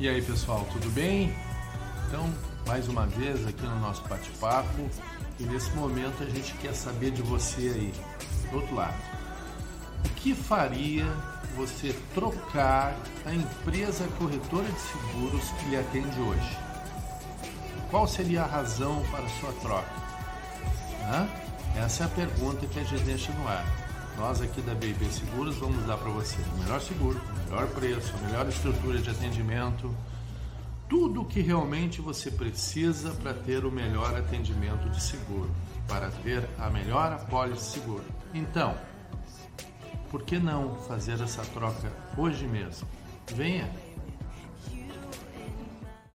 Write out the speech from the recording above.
E aí pessoal, tudo bem? Então, mais uma vez aqui no nosso bate-papo e nesse momento a gente quer saber de você aí, do outro lado. O que faria você trocar a empresa corretora de seguros que lhe atende hoje? Qual seria a razão para a sua troca? Hã? Essa é a pergunta que a gente deixa no ar. Nós aqui da BB Seguros vamos dar para você o melhor seguro, o melhor preço, a melhor estrutura de atendimento, tudo o que realmente você precisa para ter o melhor atendimento de seguro, para ter a melhor apólice de seguro. Então, por que não fazer essa troca hoje mesmo? Venha!